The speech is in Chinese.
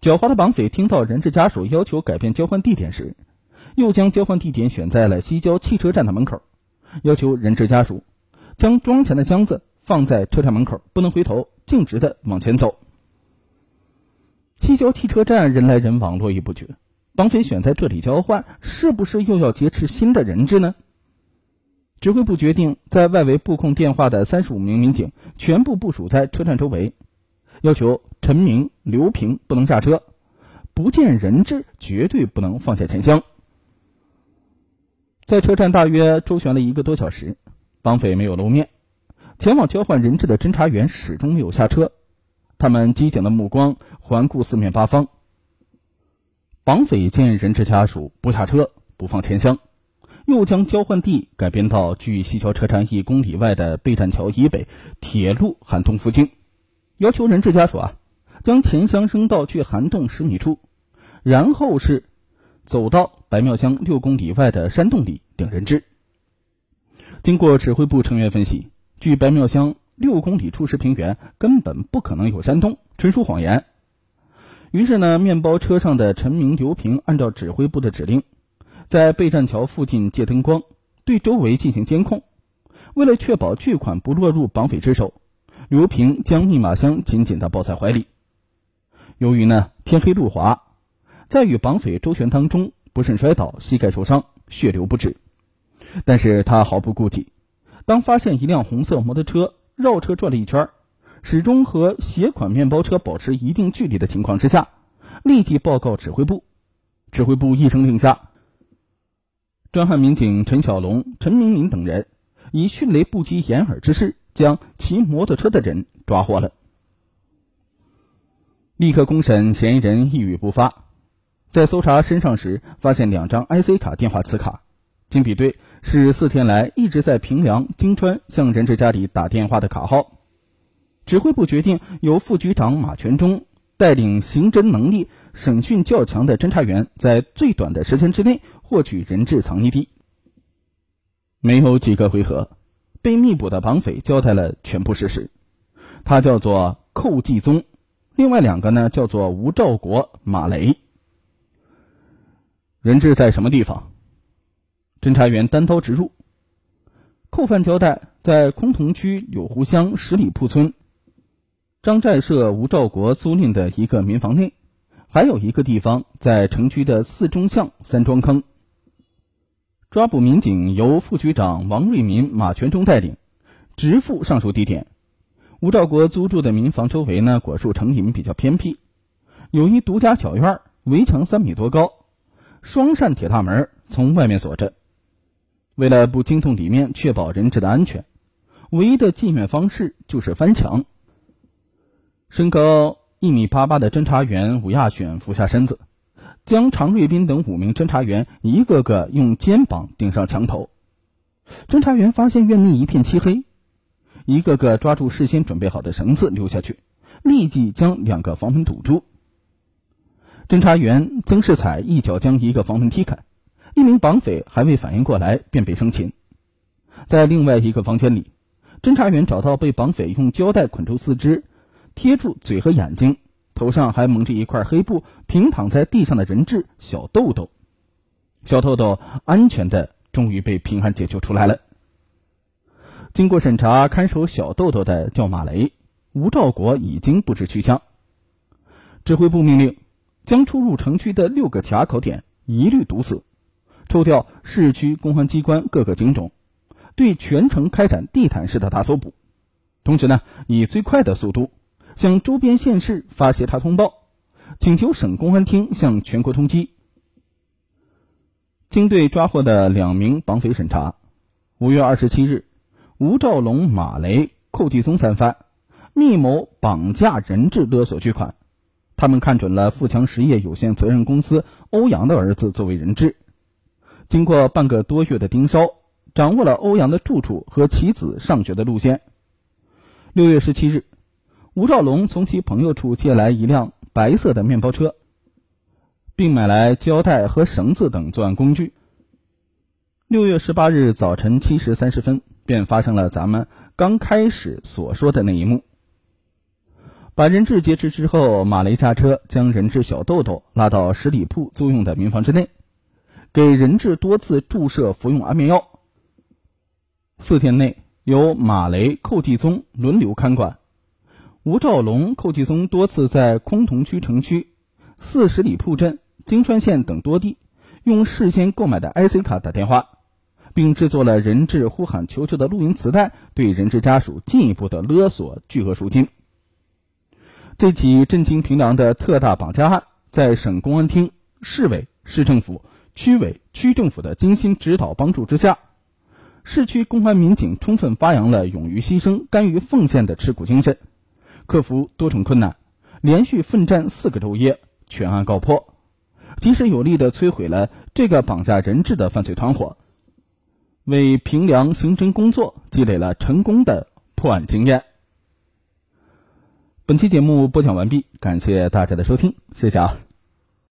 狡猾的绑匪听到人质家属要求改变交换地点时，又将交换地点选在了西郊汽车站的门口，要求人质家属将装钱的箱子放在车站门口，不能回头，径直的往前走。西郊汽车站人来人往，络绎不绝。绑匪选在这里交换，是不是又要劫持新的人质呢？指挥部决定，在外围布控电话的三十五名民警全部部署在车站周围，要求陈明、刘平不能下车，不见人质绝对不能放下钱箱。在车站大约周旋了一个多小时，绑匪没有露面，前往交换人质的侦查员始终没有下车，他们机警的目光环顾四面八方。绑匪见人质家属不下车、不放钱箱。又将交换地改编到距西桥车站一公里外的备战桥以北铁路涵洞附近，要求人质家属啊，将钱箱扔到距涵洞十米处，然后是走到白庙乡六公里外的山洞里领人质。经过指挥部成员分析，距白庙乡六公里处是平原，根本不可能有山洞，纯属谎言。于是呢，面包车上的陈明、刘平按照指挥部的指令。在备战桥附近借灯光，对周围进行监控。为了确保巨款不落入绑匪之手，刘平将密码箱紧紧地抱在怀里。由于呢天黑路滑，在与绑匪周旋当中不慎摔倒，膝盖受伤，血流不止。但是他毫不顾忌，当发现一辆红色摩托车绕车转了一圈，始终和携款面包车保持一定距离的情况之下，立即报告指挥部。指挥部一声令下。专案民警陈小龙、陈明明等人以迅雷不及掩耳之势，将骑摩托车的人抓获了。立刻公审嫌疑人，一语不发。在搜查身上时，发现两张 IC 卡电话磁卡，经比对是四天来一直在平凉、金川向人质家里打电话的卡号。指挥部决定由副局长马全忠带领刑侦能力、审讯较强的侦查员，在最短的时间之内。获取人质藏匿地，没有几个回合，被密捕的绑匪交代了全部事实。他叫做寇继宗，另外两个呢叫做吴兆国、马雷。人质在什么地方？侦查员单刀直入。寇犯交代，在崆峒区柳湖乡十里铺村张寨社吴兆国租赁的一个民房内，还有一个地方在城区的四中巷三庄坑。抓捕民警由副局长王瑞民、马全忠带领，直赴上述地点。吴兆国租住的民房周围呢，果树成林，比较偏僻，有一独家小院，围墙三米多高，双扇铁大门从外面锁着。为了不惊动里面，确保人质的安全，唯一的进院方式就是翻墙。身高一米八八的侦查员吴亚选俯下身子。将常瑞斌等五名侦查员一个个用肩膀顶上墙头，侦查员发现院内一片漆黑，一个个抓住事先准备好的绳子溜下去，立即将两个房门堵住。侦查员曾世彩一脚将一个房门踢开，一名绑匪还未反应过来便被生擒。在另外一个房间里，侦查员找到被绑匪用胶带捆住四肢、贴住嘴和眼睛。头上还蒙着一块黑布，平躺在地上的人质小豆豆，小豆豆安全的终于被平安解救出来了。经过审查，看守小豆豆的叫马雷，吴兆国已经不知去向。指挥部命令将出入城区的六个卡口点一律堵死，抽调市区公安机关各个警种，对全城开展地毯式的大搜捕，同时呢，以最快的速度。向周边县市发协查通报，请求省公安厅向全国通缉。经对抓获的两名绑匪审查，五月二十七日，吴兆龙、马雷、寇继松三犯密谋绑架人质勒索巨款，他们看准了富强实业有限责任公司欧阳的儿子作为人质。经过半个多月的盯梢，掌握了欧阳的住处和其子上学的路线。六月十七日。吴兆龙从其朋友处借来一辆白色的面包车，并买来胶带和绳子等作案工具。六月十八日早晨七时三十分，便发生了咱们刚开始所说的那一幕。把人质劫持之后，马雷驾车将人质小豆豆拉到十里铺租用的民房之内，给人质多次注射服用安眠药。四天内，由马雷、寇继宗轮流看管。吴兆龙、寇继松多次在崆峒区城区、四十里铺镇、金川县等多地，用事先购买的 IC 卡打电话，并制作了人质呼喊求救的录音磁带，对人质家属进一步的勒索巨额赎金。这起震惊平凉的特大绑架案，在省公安厅、市委、市政府、区委、区政府的精心指导帮助之下，市区公安民警充分发扬了勇于牺牲、甘于奉献的吃苦精神。克服多重困难，连续奋战四个昼夜，全案告破，及时有力的摧毁了这个绑架人质的犯罪团伙，为平凉刑侦工作积累了成功的破案经验。本期节目播讲完毕，感谢大家的收听，谢谢啊。